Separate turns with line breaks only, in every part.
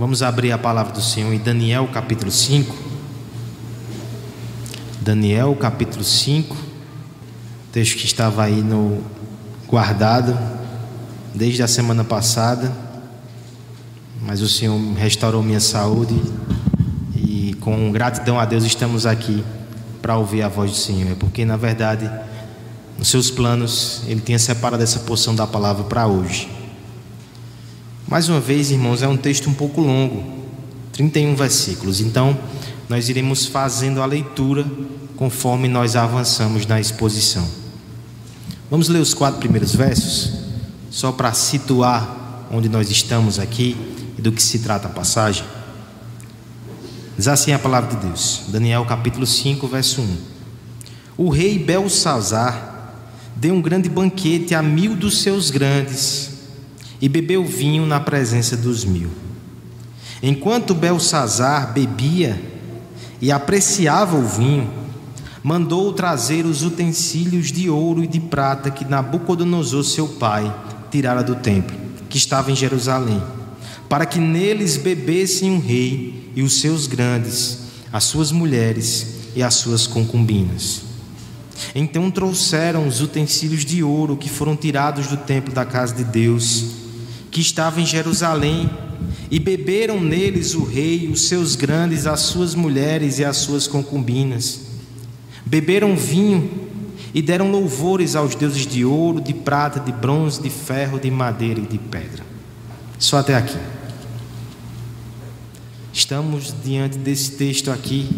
Vamos abrir a palavra do Senhor em Daniel capítulo 5. Daniel capítulo 5, texto que estava aí no guardado desde a semana passada, mas o Senhor restaurou minha saúde e com gratidão a Deus estamos aqui para ouvir a voz do Senhor, é porque na verdade nos seus planos ele tinha separado essa porção da palavra para hoje. Mais uma vez, irmãos, é um texto um pouco longo, 31 versículos. Então, nós iremos fazendo a leitura conforme nós avançamos na exposição. Vamos ler os quatro primeiros versos, só para situar onde nós estamos aqui e do que se trata a passagem. Diz assim a palavra de Deus, Daniel capítulo 5, verso 1. O rei Belsazar deu um grande banquete a mil dos seus grandes e bebeu vinho na presença dos mil. Enquanto Belsazar bebia e apreciava o vinho, mandou trazer os utensílios de ouro e de prata que Nabucodonosor, seu pai, tirara do templo, que estava em Jerusalém, para que neles bebessem o rei e os seus grandes, as suas mulheres e as suas concubinas. Então trouxeram os utensílios de ouro que foram tirados do templo da casa de Deus que estava em Jerusalém, e beberam neles o rei, os seus grandes, as suas mulheres e as suas concubinas. Beberam vinho e deram louvores aos deuses de ouro, de prata, de bronze, de ferro, de madeira e de pedra. Só até aqui. Estamos diante desse texto aqui.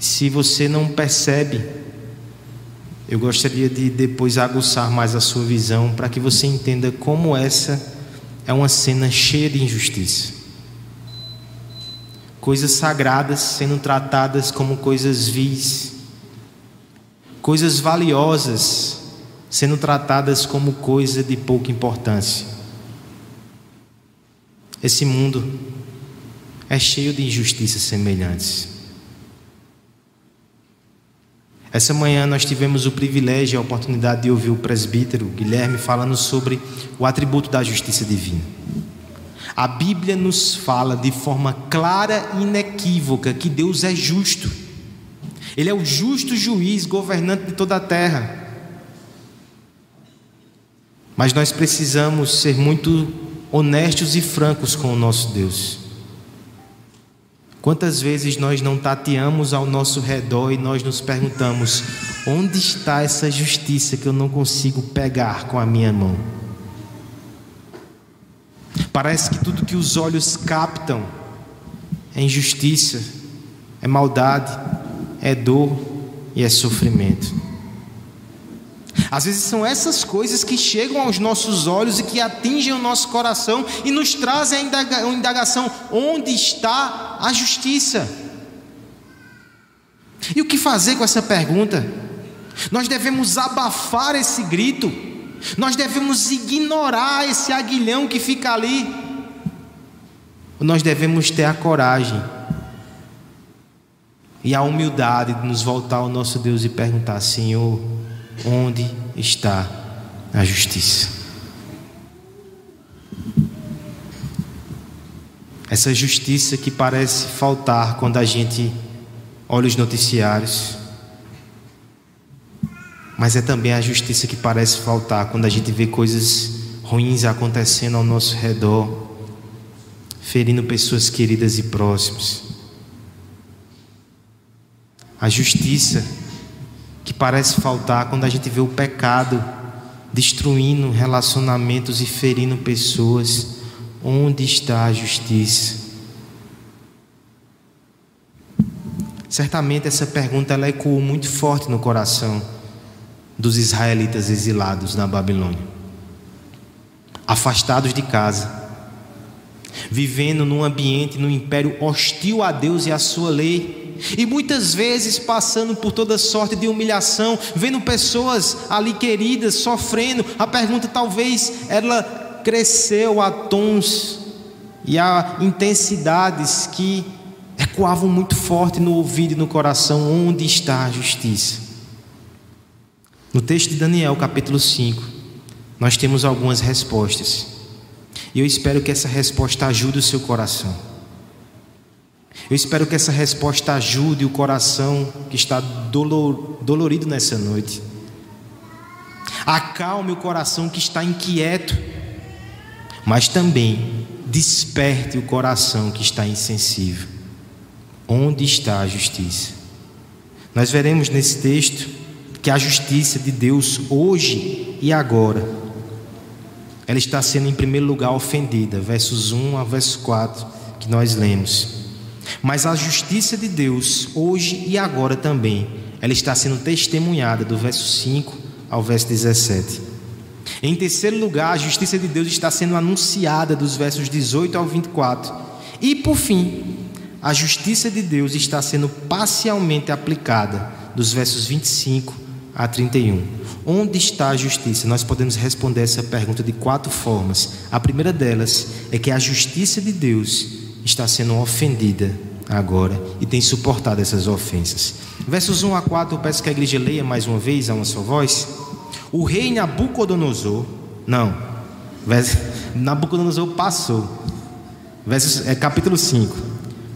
Se você não percebe, eu gostaria de depois aguçar mais a sua visão para que você entenda como essa é uma cena cheia de injustiça. Coisas sagradas sendo tratadas como coisas vis, coisas valiosas sendo tratadas como coisa de pouca importância. Esse mundo é cheio de injustiças semelhantes. Essa manhã nós tivemos o privilégio e a oportunidade de ouvir o presbítero Guilherme falando sobre o atributo da justiça divina. A Bíblia nos fala de forma clara e inequívoca que Deus é justo. Ele é o justo juiz, governante de toda a terra. Mas nós precisamos ser muito honestos e francos com o nosso Deus. Quantas vezes nós não tateamos ao nosso redor e nós nos perguntamos: onde está essa justiça que eu não consigo pegar com a minha mão? Parece que tudo que os olhos captam é injustiça, é maldade, é dor e é sofrimento. Às vezes são essas coisas que chegam aos nossos olhos e que atingem o nosso coração e nos trazem a indagação: onde está a justiça? E o que fazer com essa pergunta? Nós devemos abafar esse grito, nós devemos ignorar esse aguilhão que fica ali, nós devemos ter a coragem e a humildade de nos voltar ao nosso Deus e perguntar: Senhor, onde está a justiça. Essa justiça que parece faltar quando a gente olha os noticiários, mas é também a justiça que parece faltar quando a gente vê coisas ruins acontecendo ao nosso redor, ferindo pessoas queridas e próximas. A justiça que parece faltar quando a gente vê o pecado destruindo relacionamentos e ferindo pessoas. Onde está a justiça? Certamente essa pergunta ela ecoou muito forte no coração dos israelitas exilados na Babilônia, afastados de casa, vivendo num ambiente, num império hostil a Deus e à sua lei e muitas vezes passando por toda sorte de humilhação, vendo pessoas ali queridas sofrendo. A pergunta talvez ela cresceu a tons e a intensidades que ecoavam muito forte no ouvido e no coração: onde está a justiça? No texto de Daniel, capítulo 5, nós temos algumas respostas. E eu espero que essa resposta ajude o seu coração. Eu espero que essa resposta ajude o coração que está dolor, dolorido nessa noite. Acalme o coração que está inquieto, mas também desperte o coração que está insensível. Onde está a justiça? Nós veremos nesse texto que a justiça de Deus hoje e agora ela está sendo em primeiro lugar ofendida, versos 1 a verso 4 que nós lemos. Mas a justiça de Deus hoje e agora também, ela está sendo testemunhada do verso 5 ao verso 17. Em terceiro lugar, a justiça de Deus está sendo anunciada dos versos 18 ao 24. E por fim, a justiça de Deus está sendo parcialmente aplicada dos versos 25 a 31. Onde está a justiça? Nós podemos responder essa pergunta de quatro formas. A primeira delas é que a justiça de Deus está sendo ofendida agora e tem suportado essas ofensas. Versos 1 a 4, eu peço que a igreja leia mais uma vez a uma sua voz. O rei Nabucodonosor, não, Nabucodonosor passou. Versos, é, capítulo 5.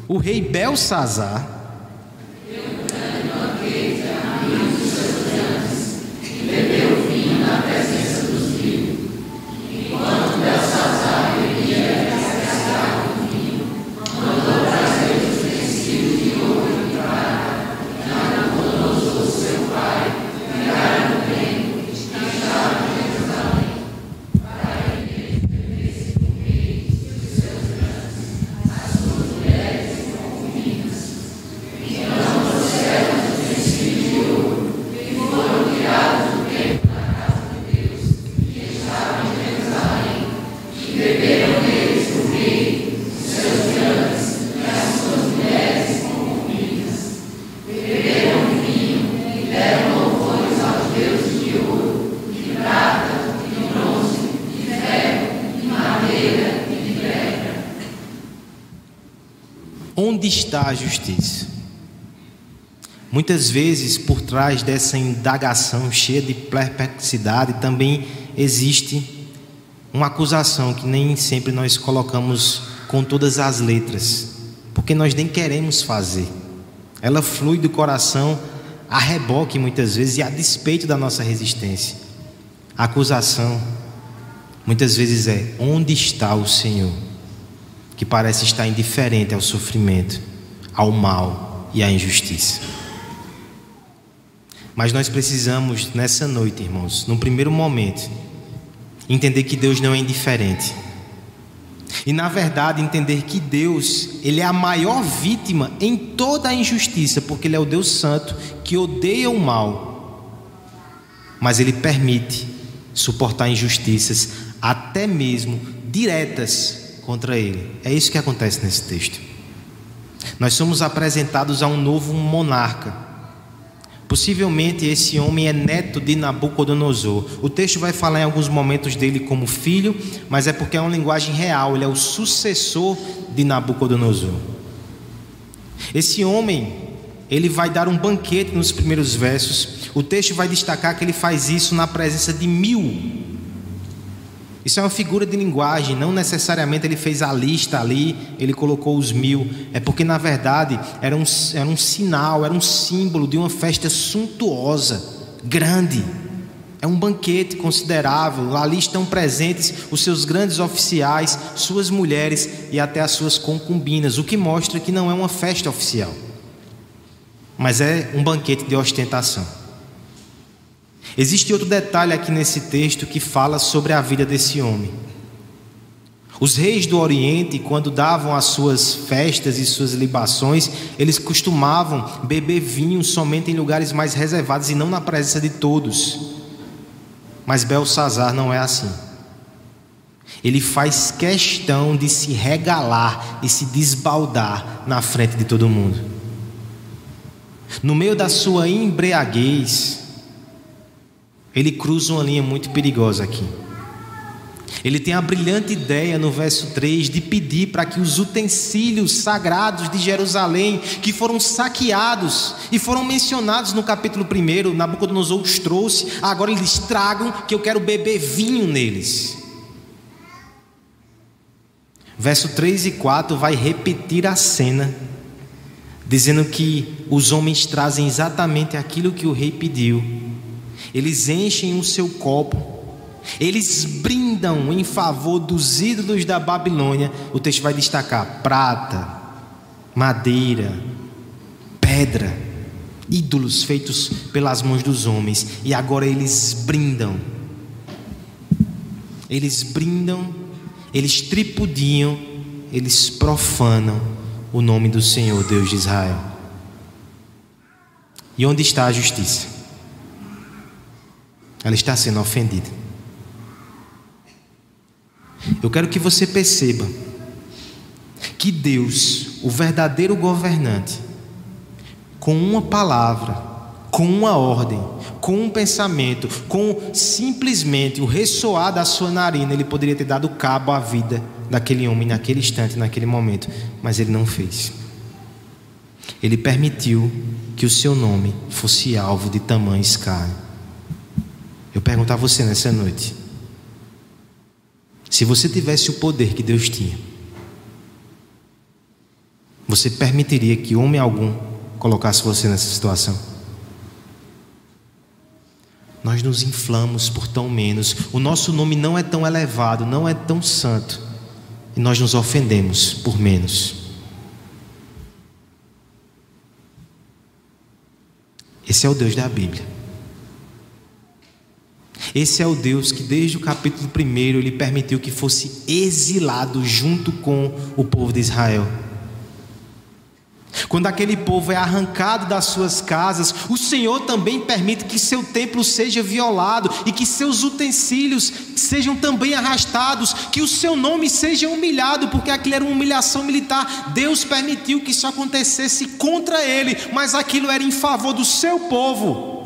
O rei Belsazar Onde está a justiça? Muitas vezes, por trás dessa indagação cheia de perplexidade, também existe uma acusação que nem sempre nós colocamos com todas as letras, porque nós nem queremos fazer. Ela flui do coração a reboque muitas vezes e a despeito da nossa resistência. A acusação muitas vezes é: onde está o Senhor? Que parece estar indiferente ao sofrimento, ao mal e à injustiça. Mas nós precisamos, nessa noite, irmãos, num primeiro momento, entender que Deus não é indiferente. E na verdade entender que Deus, ele é a maior vítima em toda a injustiça, porque ele é o Deus santo que odeia o mal. Mas ele permite suportar injustiças até mesmo diretas contra ele. É isso que acontece nesse texto. Nós somos apresentados a um novo monarca. Possivelmente esse homem é neto de Nabucodonosor. O texto vai falar em alguns momentos dele como filho, mas é porque é uma linguagem real, ele é o sucessor de Nabucodonosor. Esse homem, ele vai dar um banquete nos primeiros versos. O texto vai destacar que ele faz isso na presença de mil isso é uma figura de linguagem, não necessariamente ele fez a lista ali, ele colocou os mil. É porque, na verdade, era um, era um sinal, era um símbolo de uma festa suntuosa, grande. É um banquete considerável. Ali estão presentes os seus grandes oficiais, suas mulheres e até as suas concubinas, o que mostra que não é uma festa oficial, mas é um banquete de ostentação. Existe outro detalhe aqui nesse texto que fala sobre a vida desse homem. Os reis do Oriente, quando davam as suas festas e suas libações, eles costumavam beber vinho somente em lugares mais reservados e não na presença de todos. Mas Belsazar não é assim. Ele faz questão de se regalar e se desbaldar na frente de todo mundo. No meio da sua embriaguez, ele cruza uma linha muito perigosa aqui. Ele tem a brilhante ideia no verso 3 de pedir para que os utensílios sagrados de Jerusalém, que foram saqueados e foram mencionados no capítulo 1, Nabucodonosor os trouxe, agora eles tragam que eu quero beber vinho neles. Verso 3 e 4 vai repetir a cena, dizendo que os homens trazem exatamente aquilo que o rei pediu. Eles enchem o seu copo eles brindam em favor dos ídolos da Babilônia. O texto vai destacar prata, madeira, pedra, ídolos feitos pelas mãos dos homens. E agora eles brindam. Eles brindam, eles tripudiam, eles profanam o nome do Senhor, Deus de Israel. E onde está a justiça? Ela está sendo ofendida. Eu quero que você perceba que Deus, o verdadeiro governante, com uma palavra, com uma ordem, com um pensamento, com simplesmente o ressoar da sua narina, ele poderia ter dado cabo à vida daquele homem naquele instante, naquele momento, mas ele não fez. Ele permitiu que o seu nome fosse alvo de tamanho escárnio. Eu pergunto a você nessa noite: se você tivesse o poder que Deus tinha, você permitiria que homem algum colocasse você nessa situação? Nós nos inflamos por tão menos, o nosso nome não é tão elevado, não é tão santo, e nós nos ofendemos por menos. Esse é o Deus da Bíblia. Esse é o Deus que, desde o capítulo 1, ele permitiu que fosse exilado junto com o povo de Israel. Quando aquele povo é arrancado das suas casas, o Senhor também permite que seu templo seja violado e que seus utensílios sejam também arrastados, que o seu nome seja humilhado, porque aquilo era uma humilhação militar. Deus permitiu que isso acontecesse contra ele, mas aquilo era em favor do seu povo.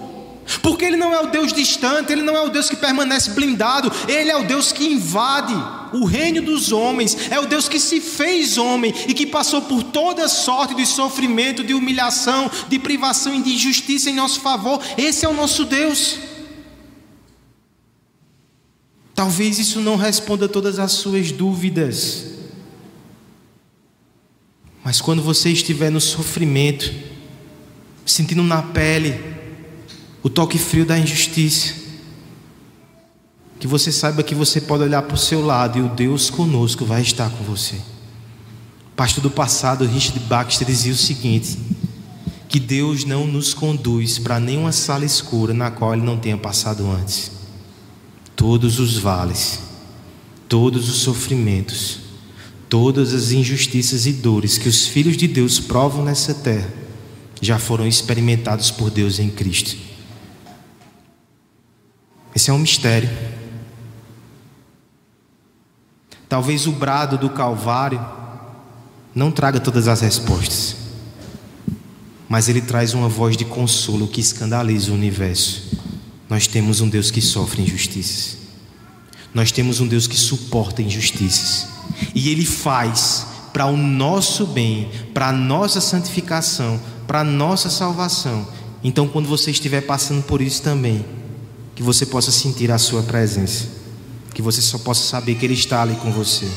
Porque Ele não é o Deus distante, Ele não é o Deus que permanece blindado, Ele é o Deus que invade o reino dos homens, é o Deus que se fez homem e que passou por toda sorte de sofrimento, de humilhação, de privação e de injustiça em nosso favor. Esse é o nosso Deus. Talvez isso não responda todas as suas dúvidas, mas quando você estiver no sofrimento, sentindo na pele, o toque frio da injustiça. Que você saiba que você pode olhar para o seu lado e o Deus conosco vai estar com você. O pastor do passado, Richard Baxter, dizia o seguinte: que Deus não nos conduz para nenhuma sala escura na qual Ele não tenha passado antes. Todos os vales, todos os sofrimentos, todas as injustiças e dores que os filhos de Deus provam nessa terra já foram experimentados por Deus em Cristo. Esse é um mistério. Talvez o brado do Calvário não traga todas as respostas, mas ele traz uma voz de consolo que escandaliza o universo. Nós temos um Deus que sofre injustiças, nós temos um Deus que suporta injustiças, e Ele faz para o nosso bem, para a nossa santificação, para a nossa salvação. Então, quando você estiver passando por isso também, que você possa sentir a sua presença, que você só possa saber que Ele está ali com você.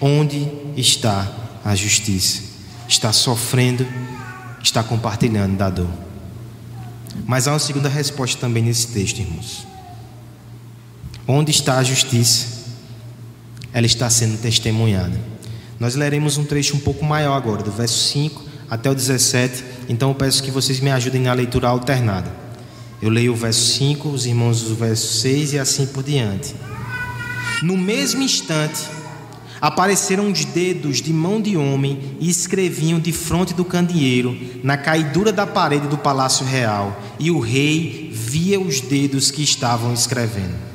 Onde está a justiça? Está sofrendo, está compartilhando da dor. Mas há uma segunda resposta também nesse texto, irmãos. Onde está a justiça? Ela está sendo testemunhada. Nós leremos um trecho um pouco maior agora, do verso 5 até o 17. Então eu peço que vocês me ajudem na leitura alternada. Eu leio o verso 5, os irmãos o verso 6 e assim por diante. No mesmo instante, apareceram os dedos de mão de homem e escreviam de fronte do candeeiro, na caidura da parede do palácio real, e o rei via os dedos que estavam escrevendo.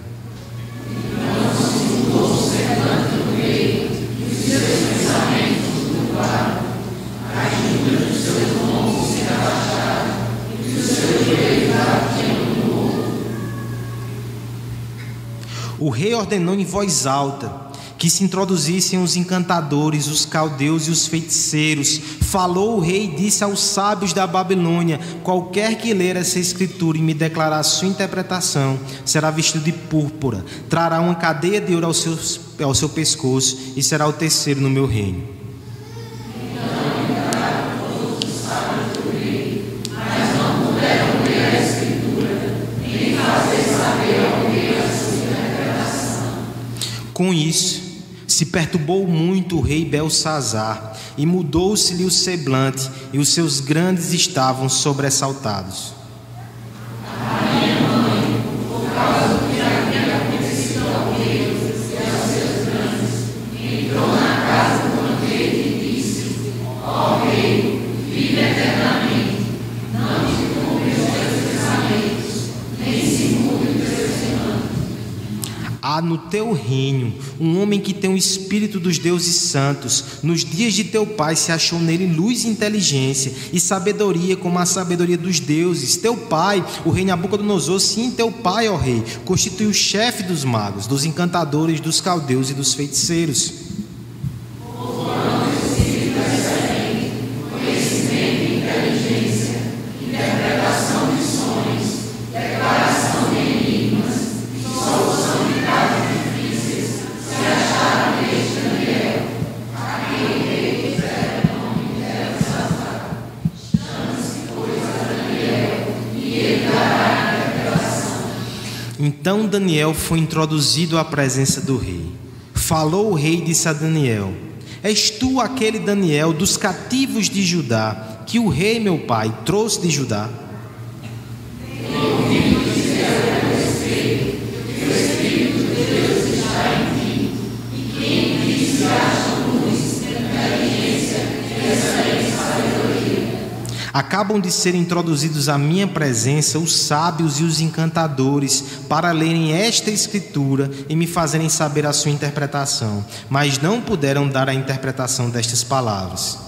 O rei ordenou em voz alta que se introduzissem os encantadores, os caldeus e os feiticeiros. Falou o rei e disse aos sábios da Babilônia: Qualquer que ler essa escritura e me declarar sua interpretação, será vestido de púrpura, trará uma cadeia de ouro ao seu, ao seu pescoço e será o terceiro no meu reino. Com isso, se perturbou muito o rei Belsazar, e mudou-se-lhe o semblante, e os seus grandes estavam sobressaltados. Há no teu reino um homem que tem o espírito dos deuses santos. Nos dias de teu pai se achou nele luz e inteligência e sabedoria como a sabedoria dos deuses. Teu pai, o rei Nabucodonosor, sim, teu pai, ó rei, constituiu o chefe dos magos, dos encantadores, dos caldeus e dos feiticeiros. Daniel foi introduzido à presença do rei. Falou o rei e disse a Daniel: És tu aquele Daniel dos cativos de Judá, que o rei meu pai trouxe de Judá? Acabam de ser introduzidos à minha presença os sábios e os encantadores para lerem esta escritura e me fazerem saber a sua interpretação, mas não puderam dar a interpretação destas palavras.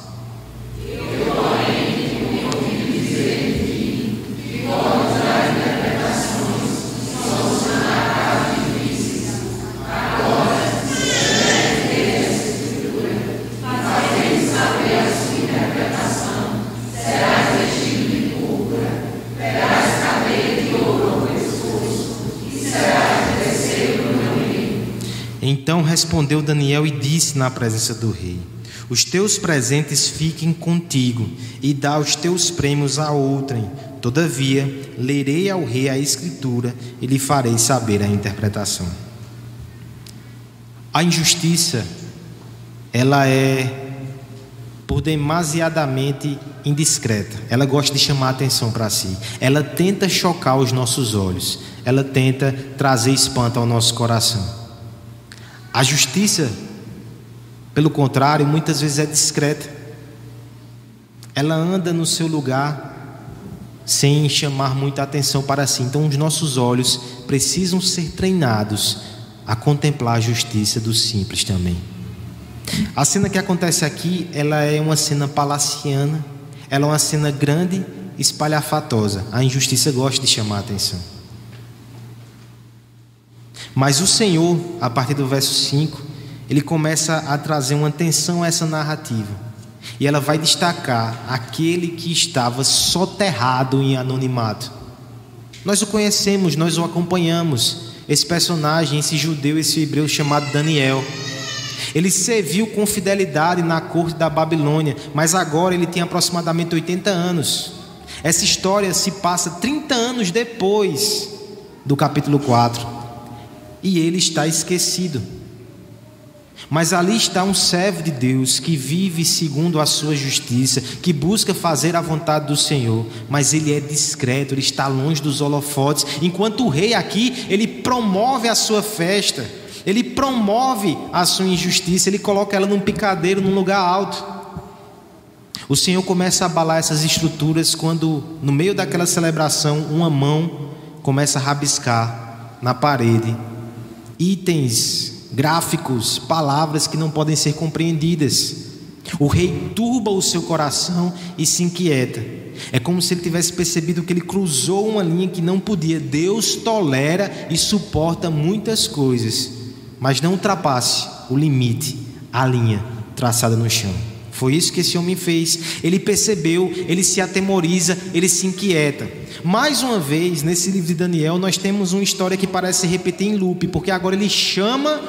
Respondeu Daniel e disse na presença do rei: Os teus presentes fiquem contigo, e dá os teus prêmios a outrem. Todavia, lerei ao rei a escritura e lhe farei saber a interpretação. A injustiça, ela é por demasiadamente indiscreta. Ela gosta de chamar a atenção para si. Ela tenta chocar os nossos olhos. Ela tenta trazer espanto ao nosso coração. A justiça, pelo contrário, muitas vezes é discreta. Ela anda no seu lugar sem chamar muita atenção para si. Então, os nossos olhos precisam ser treinados a contemplar a justiça dos simples também. A cena que acontece aqui, ela é uma cena palaciana, ela é uma cena grande, espalhafatosa. A injustiça gosta de chamar a atenção. Mas o Senhor, a partir do verso 5, ele começa a trazer uma atenção a essa narrativa. E ela vai destacar aquele que estava soterrado em anonimato. Nós o conhecemos, nós o acompanhamos. Esse personagem, esse judeu, esse hebreu chamado Daniel. Ele serviu com fidelidade na corte da Babilônia, mas agora ele tem aproximadamente 80 anos. Essa história se passa 30 anos depois do capítulo 4 e ele está esquecido. Mas ali está um servo de Deus que vive segundo a sua justiça, que busca fazer a vontade do Senhor, mas ele é discreto, ele está longe dos holofotes, enquanto o rei aqui, ele promove a sua festa, ele promove a sua injustiça, ele coloca ela num picadeiro, num lugar alto. O Senhor começa a abalar essas estruturas quando, no meio daquela celebração, uma mão começa a rabiscar na parede itens, gráficos, palavras que não podem ser compreendidas. O rei turba o seu coração e se inquieta. É como se ele tivesse percebido que ele cruzou uma linha que não podia. Deus tolera e suporta muitas coisas, mas não ultrapasse o limite, a linha traçada no chão. Foi isso que esse homem fez. Ele percebeu, ele se atemoriza, ele se inquieta. Mais uma vez, nesse livro de Daniel, nós temos uma história que parece se repetir em loop, porque agora ele chama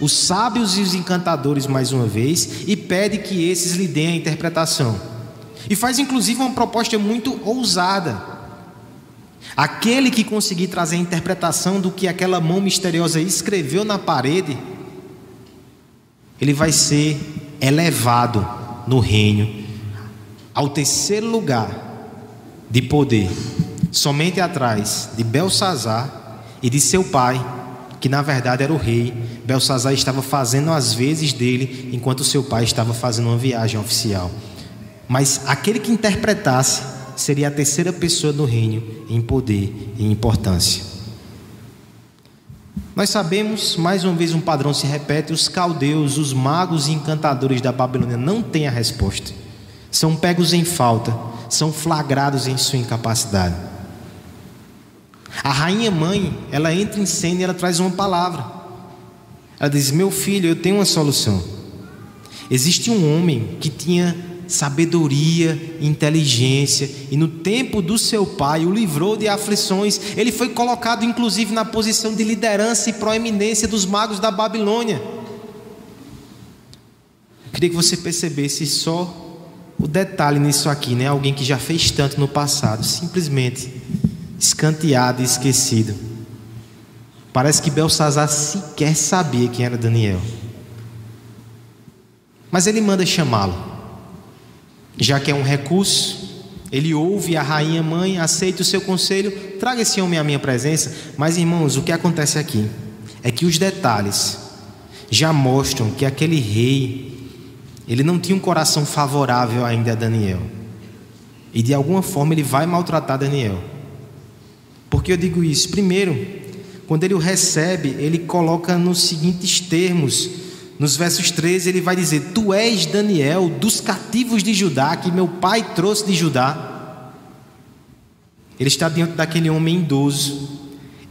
os sábios e os encantadores mais uma vez e pede que esses lhe deem a interpretação. E faz inclusive uma proposta muito ousada. Aquele que conseguir trazer a interpretação do que aquela mão misteriosa escreveu na parede, ele vai ser elevado no reino ao terceiro lugar de poder, somente atrás de Belsazar e de seu pai, que na verdade era o rei. Belsazar estava fazendo as vezes dele, enquanto seu pai estava fazendo uma viagem oficial. Mas aquele que interpretasse seria a terceira pessoa do reino em poder e importância. Nós sabemos, mais uma vez um padrão se repete: os caldeus, os magos e encantadores da Babilônia não têm a resposta. São pegos em falta, são flagrados em sua incapacidade. A rainha mãe, ela entra em cena e ela traz uma palavra. Ela diz: Meu filho, eu tenho uma solução. Existe um homem que tinha sabedoria, inteligência, e no tempo do seu pai o livrou de aflições. Ele foi colocado inclusive na posição de liderança e proeminência dos magos da Babilônia. Eu queria que você percebesse só o detalhe nisso aqui, né? Alguém que já fez tanto no passado, simplesmente escanteado e esquecido. Parece que Belsazar sequer sabia quem era Daniel. Mas ele manda chamá-lo já que é um recurso, ele ouve a rainha mãe, aceita o seu conselho, traga esse homem à minha presença. Mas irmãos, o que acontece aqui é que os detalhes já mostram que aquele rei ele não tinha um coração favorável ainda a Daniel. E de alguma forma ele vai maltratar Daniel. Por que eu digo isso? Primeiro, quando ele o recebe, ele coloca nos seguintes termos nos versos 13 ele vai dizer: Tu és Daniel dos cativos de Judá, que meu pai trouxe de Judá. Ele está diante daquele homem idoso.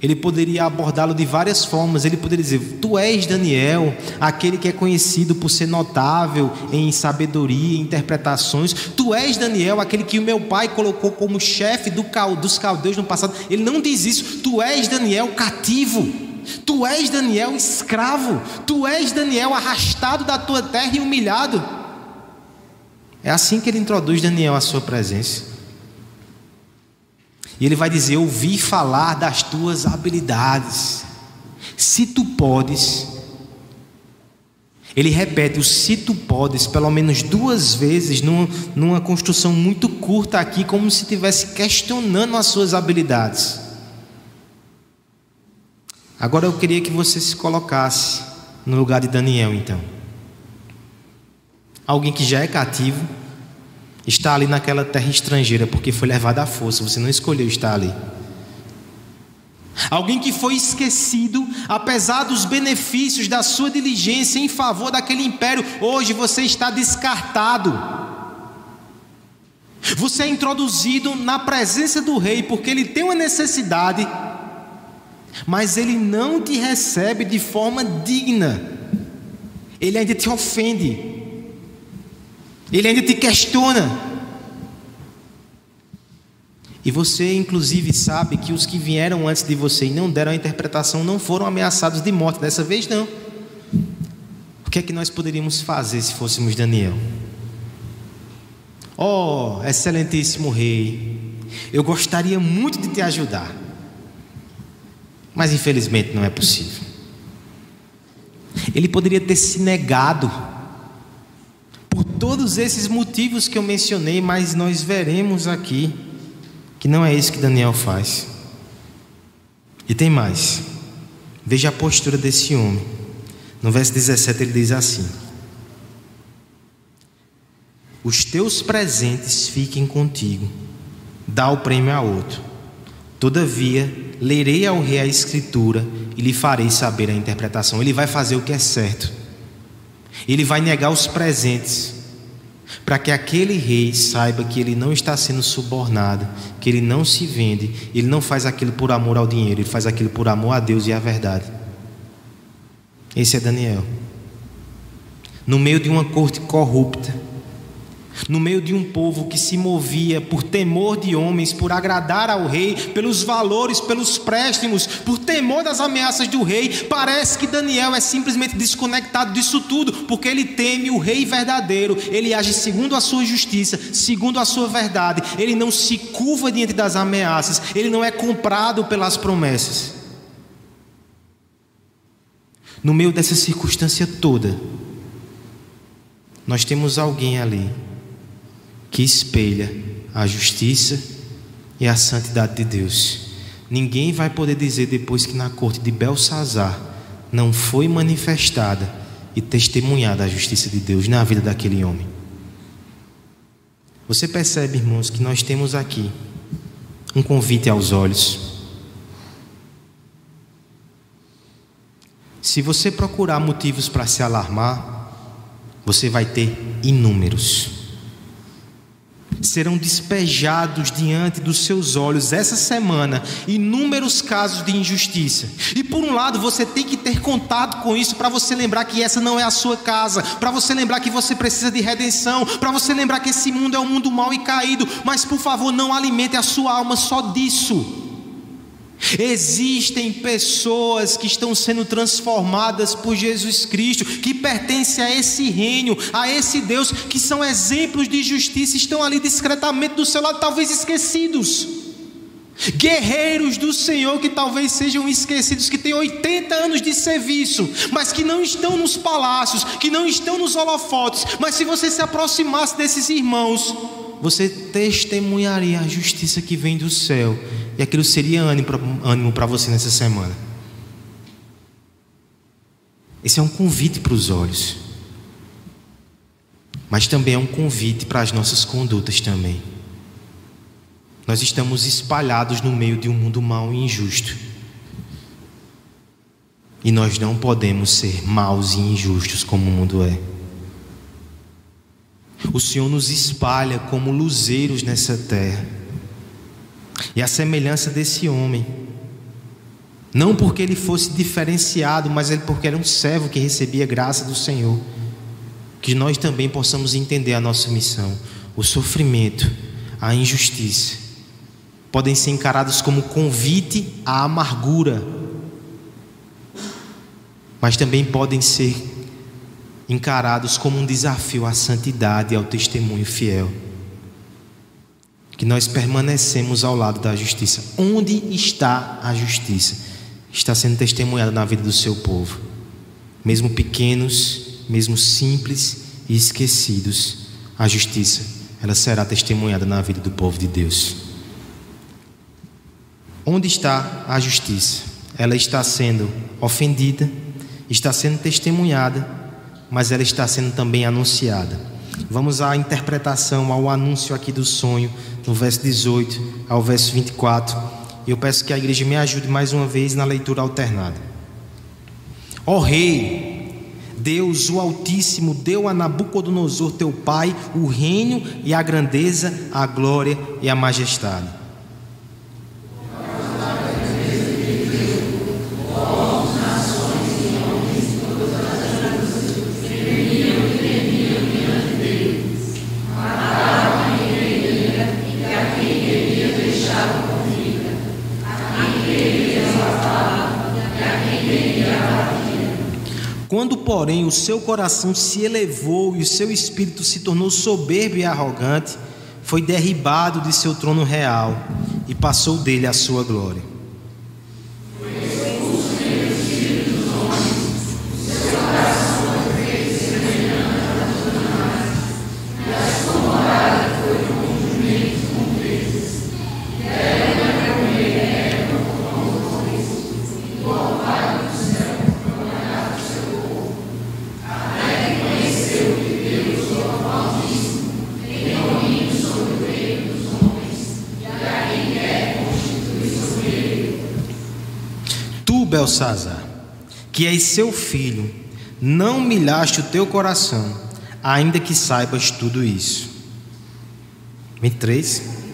Ele poderia abordá-lo de várias formas. Ele poderia dizer: Tu és Daniel, aquele que é conhecido por ser notável em sabedoria e interpretações. Tu és Daniel, aquele que o meu pai colocou como chefe do, dos caldeus no passado. Ele não diz isso. Tu és Daniel cativo. Tu és Daniel escravo, tu és Daniel arrastado da tua terra e humilhado. É assim que ele introduz Daniel à sua presença. E ele vai dizer: Ouvi falar das tuas habilidades. Se tu podes. Ele repete o se tu podes pelo menos duas vezes numa, numa construção muito curta aqui, como se estivesse questionando as suas habilidades. Agora eu queria que você se colocasse no lugar de Daniel, então. Alguém que já é cativo, está ali naquela terra estrangeira porque foi levado à força, você não escolheu estar ali. Alguém que foi esquecido, apesar dos benefícios da sua diligência em favor daquele império, hoje você está descartado. Você é introduzido na presença do rei porque ele tem uma necessidade mas ele não te recebe de forma digna, ele ainda te ofende, ele ainda te questiona. E você, inclusive, sabe que os que vieram antes de você e não deram a interpretação não foram ameaçados de morte, dessa vez não. O que é que nós poderíamos fazer se fôssemos Daniel? Oh, excelentíssimo rei, eu gostaria muito de te ajudar. Mas infelizmente não é possível. Ele poderia ter se negado por todos esses motivos que eu mencionei, mas nós veremos aqui que não é isso que Daniel faz. E tem mais. Veja a postura desse homem. No verso 17 ele diz assim: Os teus presentes fiquem contigo, dá o prêmio a outro. Todavia, lerei ao rei a escritura e lhe farei saber a interpretação. Ele vai fazer o que é certo. Ele vai negar os presentes para que aquele rei saiba que ele não está sendo subornado, que ele não se vende, ele não faz aquilo por amor ao dinheiro, ele faz aquilo por amor a Deus e à verdade. Esse é Daniel. No meio de uma corte corrupta, no meio de um povo que se movia por temor de homens, por agradar ao rei, pelos valores, pelos préstimos, por temor das ameaças do rei, parece que Daniel é simplesmente desconectado disso tudo, porque ele teme o rei verdadeiro, ele age segundo a sua justiça, segundo a sua verdade, ele não se curva diante das ameaças, ele não é comprado pelas promessas. No meio dessa circunstância toda, nós temos alguém ali que espelha a justiça e a santidade de Deus. Ninguém vai poder dizer depois que na corte de Belsazar não foi manifestada e testemunhada a justiça de Deus na vida daquele homem. Você percebe, irmãos, que nós temos aqui um convite aos olhos. Se você procurar motivos para se alarmar, você vai ter inúmeros serão despejados diante dos seus olhos essa semana inúmeros casos de injustiça. E por um lado, você tem que ter contato com isso para você lembrar que essa não é a sua casa, para você lembrar que você precisa de redenção, para você lembrar que esse mundo é um mundo mau e caído, mas por favor, não alimente a sua alma só disso. Existem pessoas que estão sendo transformadas por Jesus Cristo, que pertencem a esse reino, a esse Deus, que são exemplos de justiça, estão ali discretamente do seu lado, talvez esquecidos. Guerreiros do Senhor que talvez sejam esquecidos, que têm 80 anos de serviço, mas que não estão nos palácios, que não estão nos holofotes. Mas se você se aproximasse desses irmãos, você testemunharia a justiça que vem do céu e aquilo seria ânimo para você nessa semana. Esse é um convite para os olhos, mas também é um convite para as nossas condutas também. Nós estamos espalhados no meio de um mundo mau e injusto. E nós não podemos ser maus e injustos como o mundo é. O Senhor nos espalha como luzeiros nessa terra. E a semelhança desse homem, não porque ele fosse diferenciado, mas ele porque era um servo que recebia graça do Senhor, que nós também possamos entender a nossa missão. O sofrimento, a injustiça, podem ser encarados como convite à amargura, mas também podem ser encarados como um desafio à santidade e ao testemunho fiel que nós permanecemos ao lado da justiça. Onde está a justiça? Está sendo testemunhada na vida do seu povo, mesmo pequenos, mesmo simples e esquecidos. A justiça, ela será testemunhada na vida do povo de Deus. Onde está a justiça? Ela está sendo ofendida, está sendo testemunhada, mas ela está sendo também anunciada. Vamos à interpretação, ao anúncio aqui do sonho no verso 18 ao verso 24. E eu peço que a igreja me ajude mais uma vez na leitura alternada. Ó Rei, Deus o Altíssimo deu a Nabucodonosor teu pai o reino e a grandeza, a glória e a majestade. Quando, porém, o seu coração se elevou e o seu espírito se tornou soberbo e arrogante, foi derribado de seu trono real e passou dele a sua glória. Belsazar, que és seu filho, não milhaste o teu coração, ainda que saibas tudo isso. 23.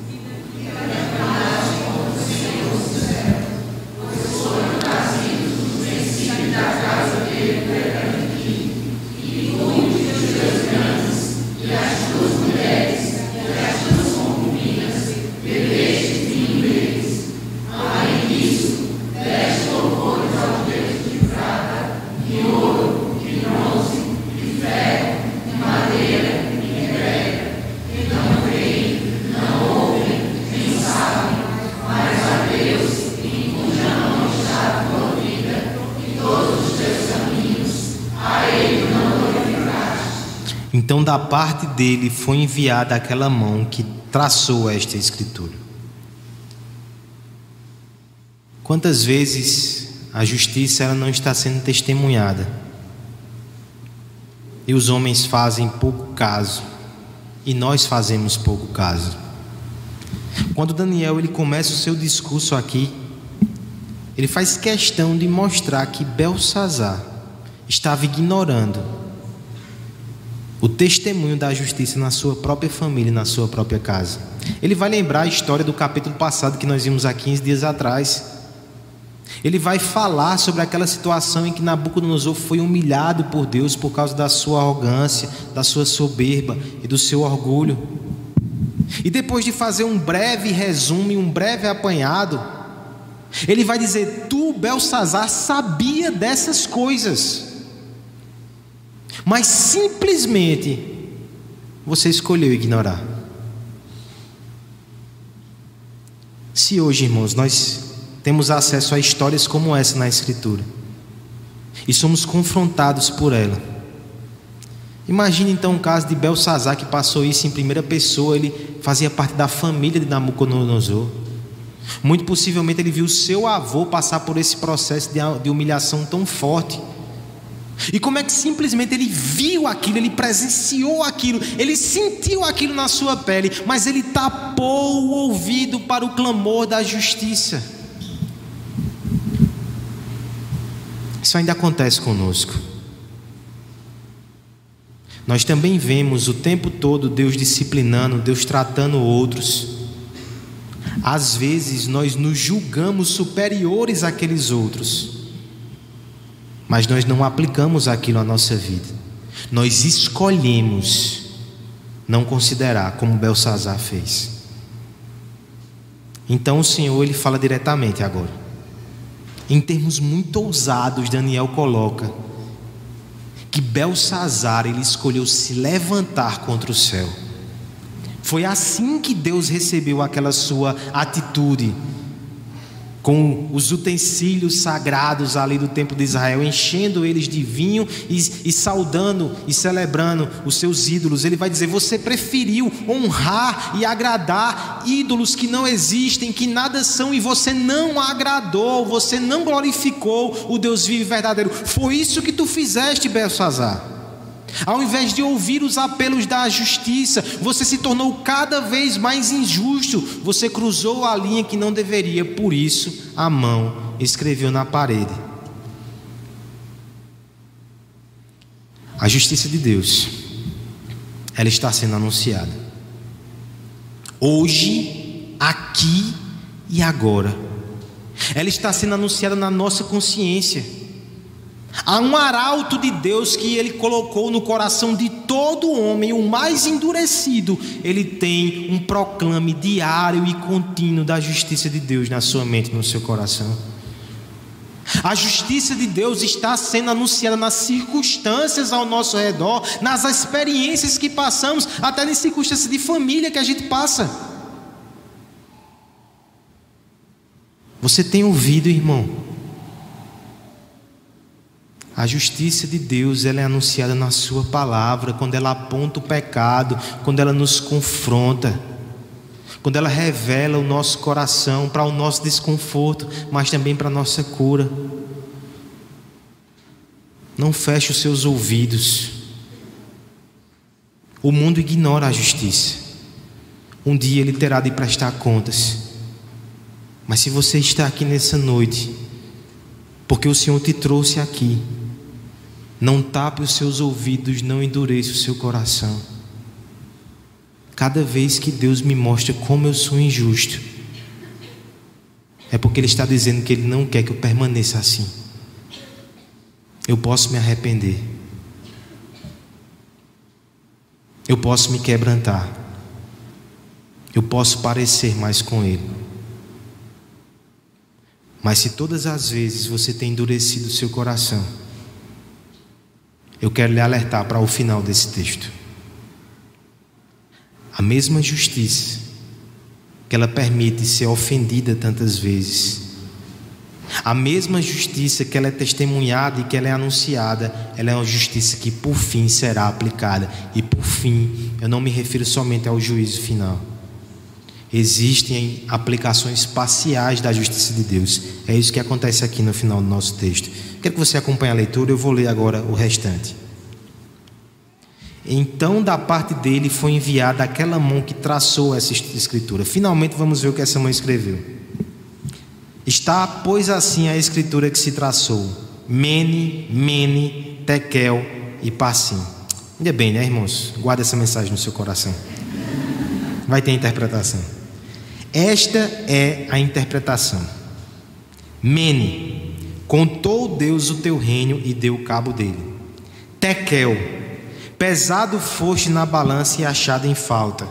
Parte dele foi enviada aquela mão que traçou esta escritura. Quantas vezes a justiça ela não está sendo testemunhada e os homens fazem pouco caso e nós fazemos pouco caso. Quando Daniel ele começa o seu discurso aqui, ele faz questão de mostrar que Belsazar estava ignorando o testemunho da justiça na sua própria família, na sua própria casa. Ele vai lembrar a história do capítulo passado que nós vimos há 15 dias atrás. Ele vai falar sobre aquela situação em que Nabucodonosor foi humilhado por Deus por causa da sua arrogância, da sua soberba e do seu orgulho. E depois de fazer um breve resumo, um breve apanhado, ele vai dizer: Tu, Belsazar, sabia dessas coisas, mas simplesmente você escolheu ignorar. Se hoje, irmãos, nós temos acesso a histórias como essa na Escritura e somos confrontados por ela. Imagine então o caso de Belsazar que passou isso em primeira pessoa, ele fazia parte da família de Nabucodonosor. Muito possivelmente ele viu seu avô passar por esse processo de humilhação tão forte. E como é que simplesmente ele viu aquilo, ele presenciou aquilo, ele sentiu aquilo na sua pele, mas ele tapou o ouvido para o clamor da justiça. Isso ainda acontece conosco. Nós também vemos o tempo todo Deus disciplinando, Deus tratando outros. Às vezes nós nos julgamos superiores àqueles outros, mas nós não aplicamos aquilo à nossa vida. Nós escolhemos não considerar como Belsazar fez. Então o Senhor ele fala diretamente agora. Em termos muito ousados, Daniel coloca que Belsazar ele escolheu se levantar contra o céu. Foi assim que Deus recebeu aquela sua atitude com os utensílios sagrados ali do templo de Israel, enchendo eles de vinho e, e, saudando e celebrando os seus ídolos. Ele vai dizer: Você preferiu honrar e agradar ídolos que não existem, que nada são, e você não agradou, você não glorificou o Deus vivo e verdadeiro. Foi isso que tu fizeste, Belsazar. Ao invés de ouvir os apelos da justiça, você se tornou cada vez mais injusto. Você cruzou a linha que não deveria, por isso a mão escreveu na parede. A justiça de Deus, ela está sendo anunciada. Hoje, aqui e agora. Ela está sendo anunciada na nossa consciência. Há um arauto de Deus que ele colocou no coração de todo homem, o mais endurecido, ele tem um proclame diário e contínuo da justiça de Deus na sua mente, no seu coração. A justiça de Deus está sendo anunciada nas circunstâncias ao nosso redor, nas experiências que passamos, até nas circunstâncias de família que a gente passa. Você tem ouvido, irmão? A justiça de Deus ela é anunciada na Sua palavra, quando ela aponta o pecado, quando ela nos confronta, quando ela revela o nosso coração para o nosso desconforto, mas também para a nossa cura. Não feche os seus ouvidos. O mundo ignora a justiça. Um dia ele terá de prestar contas. Mas se você está aqui nessa noite, porque o Senhor te trouxe aqui, não tape os seus ouvidos, não endureça o seu coração. Cada vez que Deus me mostra como eu sou injusto, é porque Ele está dizendo que Ele não quer que eu permaneça assim. Eu posso me arrepender. Eu posso me quebrantar. Eu posso parecer mais com Ele. Mas se todas as vezes você tem endurecido o seu coração, eu quero lhe alertar para o final desse texto. A mesma justiça que ela permite ser ofendida tantas vezes, A mesma justiça que ela é testemunhada e que ela é anunciada, ela é uma justiça que por fim será aplicada. E por fim, eu não me refiro somente ao juízo final. Existem aplicações parciais da justiça de Deus. É isso que acontece aqui no final do nosso texto. Quero que você acompanhe a leitura, eu vou ler agora o restante. Então, da parte dele foi enviada aquela mão que traçou essa escritura. Finalmente, vamos ver o que essa mão escreveu. Está, pois, assim a escritura que se traçou: Mene, Mene, Tekel e Passim. Ainda bem, né, irmãos? Guarda essa mensagem no seu coração. Vai ter interpretação. Esta é a interpretação. Mene, contou Deus o teu reino e deu cabo dele. Tekel, pesado foste na balança e achado em falta.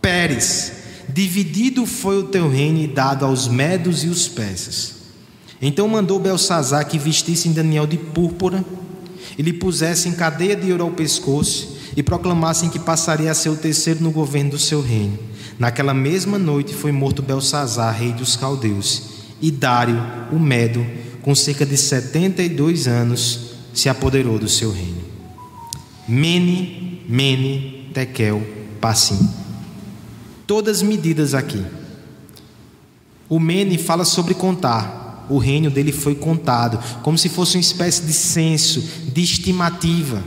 Pérez, dividido foi o teu reino e dado aos medos e os persas. Então mandou Belsazar que vestissem Daniel de púrpura e lhe pusessem cadeia de ouro ao pescoço e proclamassem que passaria a ser o terceiro no governo do seu reino. Naquela mesma noite foi morto Belsazar, rei dos caldeus, e Dário, o Medo, com cerca de 72 anos, se apoderou do seu reino. Mene, Mene, Tekel, Passim todas medidas aqui. O Mene fala sobre contar. O reino dele foi contado, como se fosse uma espécie de censo, de estimativa.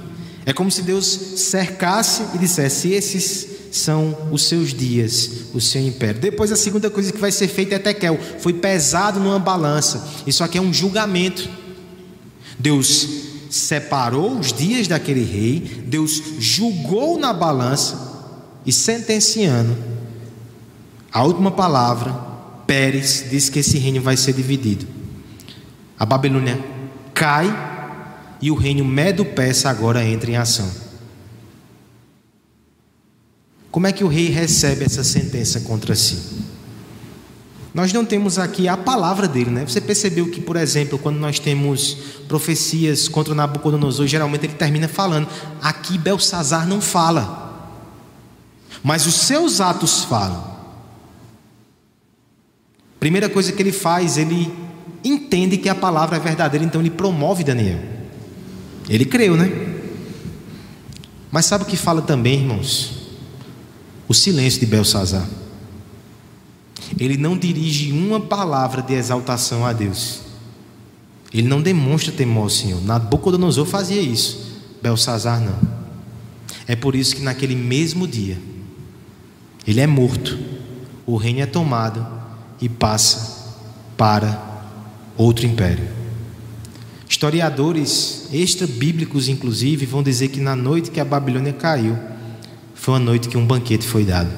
É como se Deus cercasse e dissesse: esses são os seus dias, o seu império. Depois a segunda coisa que vai ser feita é Tekel, foi pesado numa balança. Isso aqui é um julgamento. Deus separou os dias daquele rei, Deus julgou na balança e sentenciando a última palavra, Pérez diz que esse reino vai ser dividido. A Babilônia cai e o reino Medo-Persa agora entra em ação. Como é que o rei recebe essa sentença contra si? Nós não temos aqui a palavra dele, né? Você percebeu que, por exemplo, quando nós temos profecias contra Nabucodonosor, geralmente ele termina falando. Aqui Belsazar não fala, mas os seus atos falam. Primeira coisa que ele faz, ele entende que a palavra é verdadeira, então ele promove Daniel. Ele creu, né? Mas sabe o que fala também, irmãos? O silêncio de Belsazar. Ele não dirige uma palavra de exaltação a Deus. Ele não demonstra temor ao Senhor. Nabucodonosor fazia isso. Belsazar não. É por isso que naquele mesmo dia, ele é morto, o reino é tomado e passa para outro império. Historiadores extra-bíblicos, inclusive, vão dizer que na noite que a Babilônia caiu, foi uma noite que um banquete foi dado.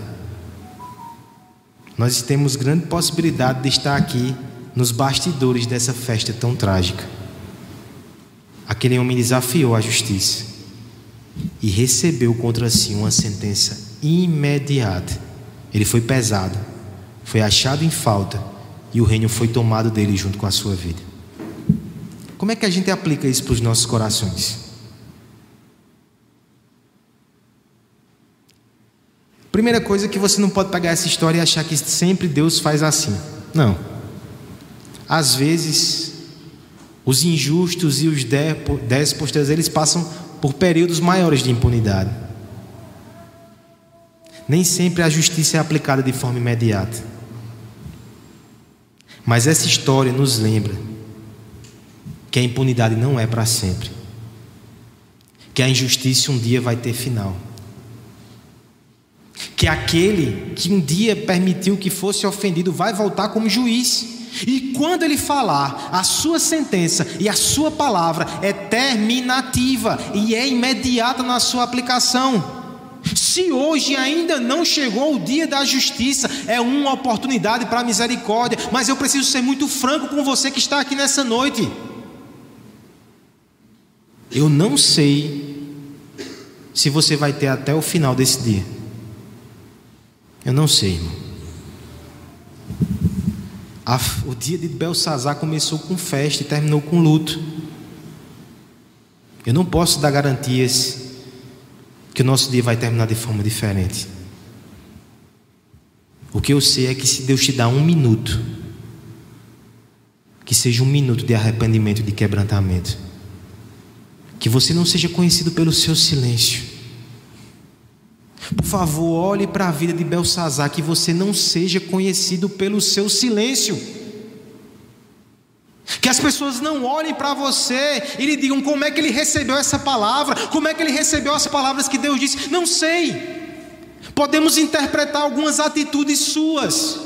Nós temos grande possibilidade de estar aqui nos bastidores dessa festa tão trágica. Aquele homem desafiou a justiça e recebeu contra si uma sentença imediata. Ele foi pesado foi achado em falta e o reino foi tomado dele junto com a sua vida. Como é que a gente aplica isso para os nossos corações? Primeira coisa é que você não pode pegar essa história e achar que sempre Deus faz assim. Não. Às vezes, os injustos e os déspotas, eles passam por períodos maiores de impunidade. Nem sempre a justiça é aplicada de forma imediata. Mas essa história nos lembra que a impunidade não é para sempre, que a injustiça um dia vai ter final, que aquele que um dia permitiu que fosse ofendido vai voltar como juiz. E quando ele falar, a sua sentença e a sua palavra é terminativa e é imediata na sua aplicação. Se hoje ainda não chegou o dia da justiça, é uma oportunidade para a misericórdia, mas eu preciso ser muito franco com você que está aqui nessa noite. Eu não sei se você vai ter até o final desse dia. Eu não sei, irmão. A, o dia de Belsazar começou com festa e terminou com luto. Eu não posso dar garantias que o nosso dia vai terminar de forma diferente. O que eu sei é que se Deus te dá um minuto, que seja um minuto de arrependimento de quebrantamento. Que você não seja conhecido pelo seu silêncio. Por favor, olhe para a vida de Belsazar, que você não seja conhecido pelo seu silêncio. Que as pessoas não olhem para você e lhe digam como é que ele recebeu essa palavra, como é que ele recebeu as palavras que Deus disse. Não sei. Podemos interpretar algumas atitudes suas.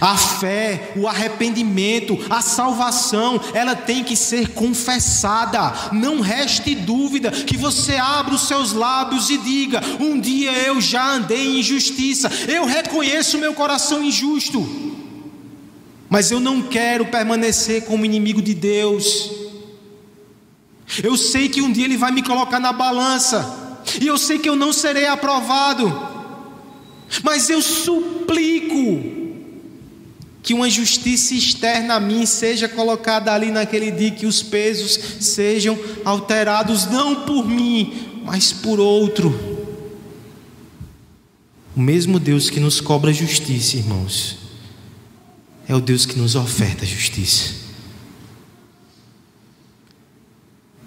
A fé, o arrependimento, a salvação, ela tem que ser confessada. Não reste dúvida que você abra os seus lábios e diga: Um dia eu já andei em injustiça, eu reconheço meu coração injusto, mas eu não quero permanecer como inimigo de Deus. Eu sei que um dia Ele vai me colocar na balança, e eu sei que eu não serei aprovado, mas eu suplico que uma justiça externa a mim seja colocada ali naquele dia, que os pesos sejam alterados, não por mim, mas por outro. O mesmo Deus que nos cobra justiça, irmãos, é o Deus que nos oferta justiça.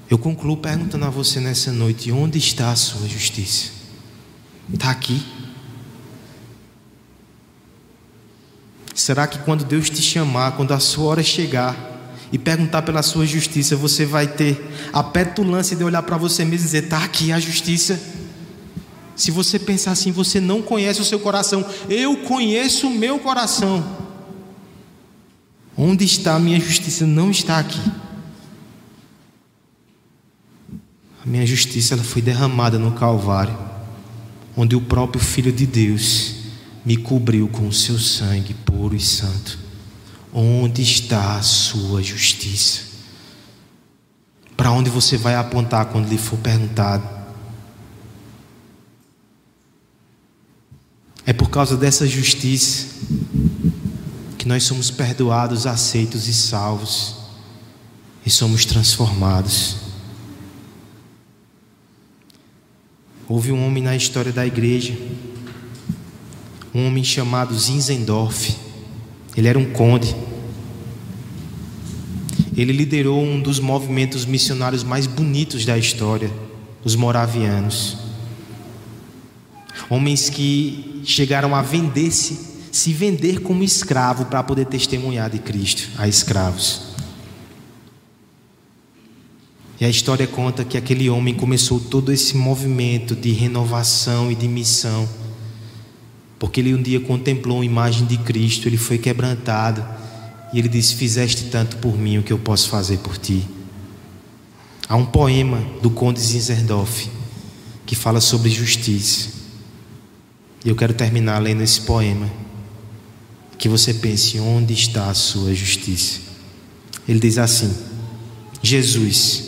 Eu concluo perguntando a você nessa noite: onde está a sua justiça? Está aqui? Será que quando Deus te chamar, quando a sua hora chegar e perguntar pela sua justiça, você vai ter a petulância de olhar para você mesmo e dizer: está aqui a justiça? Se você pensar assim, você não conhece o seu coração. Eu conheço o meu coração. Onde está a minha justiça? Não está aqui. A minha justiça ela foi derramada no Calvário, onde o próprio Filho de Deus me cobriu com o seu sangue puro e santo. Onde está a sua justiça? Para onde você vai apontar quando lhe for perguntado? É por causa dessa justiça que nós somos perdoados, aceitos e salvos, e somos transformados. Houve um homem na história da igreja um homem chamado Zinzendorf. Ele era um conde. Ele liderou um dos movimentos missionários mais bonitos da história, os moravianos. Homens que chegaram a vender-se, se vender como escravo para poder testemunhar de Cristo a escravos. E a história conta que aquele homem começou todo esse movimento de renovação e de missão porque ele um dia contemplou uma imagem de Cristo, ele foi quebrantado e ele disse: Fizeste tanto por mim, o que eu posso fazer por ti? Há um poema do Conde Zinzendorf que fala sobre justiça. E eu quero terminar lendo esse poema. Que você pense: onde está a sua justiça? Ele diz assim: Jesus,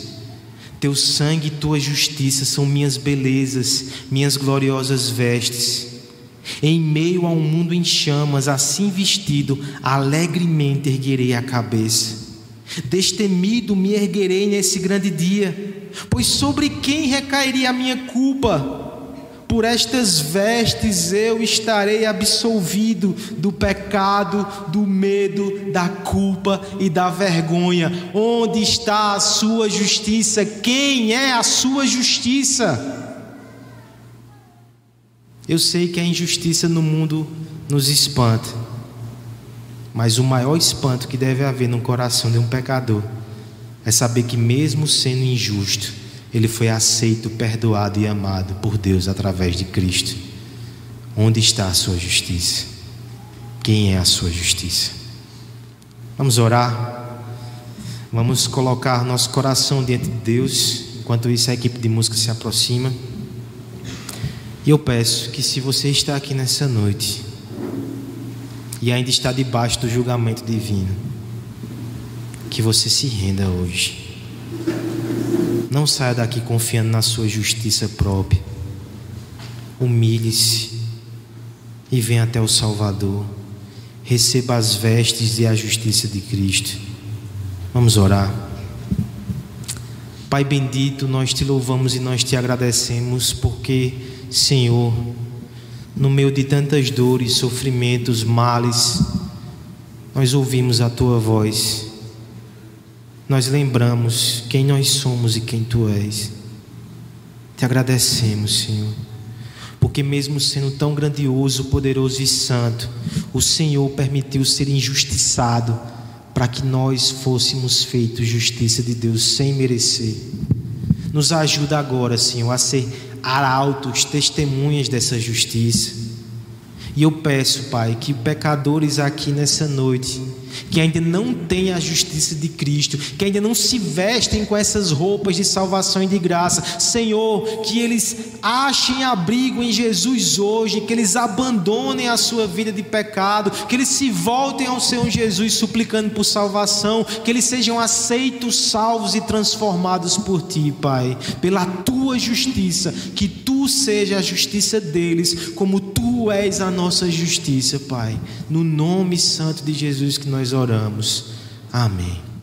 teu sangue e tua justiça são minhas belezas, minhas gloriosas vestes. Em meio a um mundo em chamas, assim vestido, alegremente erguerei a cabeça. Destemido me erguerei nesse grande dia, pois sobre quem recairia a minha culpa? Por estas vestes eu estarei absolvido do pecado, do medo, da culpa e da vergonha. Onde está a sua justiça? Quem é a sua justiça? Eu sei que a injustiça no mundo nos espanta, mas o maior espanto que deve haver no coração de um pecador é saber que, mesmo sendo injusto, ele foi aceito, perdoado e amado por Deus através de Cristo. Onde está a sua justiça? Quem é a sua justiça? Vamos orar. Vamos colocar nosso coração diante de Deus. Enquanto isso, a equipe de música se aproxima. E eu peço que, se você está aqui nessa noite e ainda está debaixo do julgamento divino, que você se renda hoje. Não saia daqui confiando na sua justiça própria. Humilhe-se e venha até o Salvador. Receba as vestes e a justiça de Cristo. Vamos orar. Pai bendito, nós te louvamos e nós te agradecemos porque Senhor, no meio de tantas dores, sofrimentos, males, nós ouvimos a tua voz, nós lembramos quem nós somos e quem tu és. Te agradecemos, Senhor, porque mesmo sendo tão grandioso, poderoso e santo, o Senhor permitiu ser injustiçado para que nós fôssemos feitos justiça de Deus sem merecer. Nos ajuda agora, Senhor, a ser arautos, testemunhas dessa justiça. E eu peço, Pai, que pecadores aqui nessa noite, que ainda não têm a justiça de Cristo, que ainda não se vestem com essas roupas de salvação e de graça, Senhor, que eles achem abrigo em Jesus hoje, que eles abandonem a sua vida de pecado, que eles se voltem ao Senhor Jesus suplicando por salvação, que eles sejam aceitos, salvos e transformados por Ti, Pai, pela Tua justiça, que Tu seja a justiça deles, como Tu és a nossa justiça, Pai. No nome santo de Jesus que nós oramos. Amém.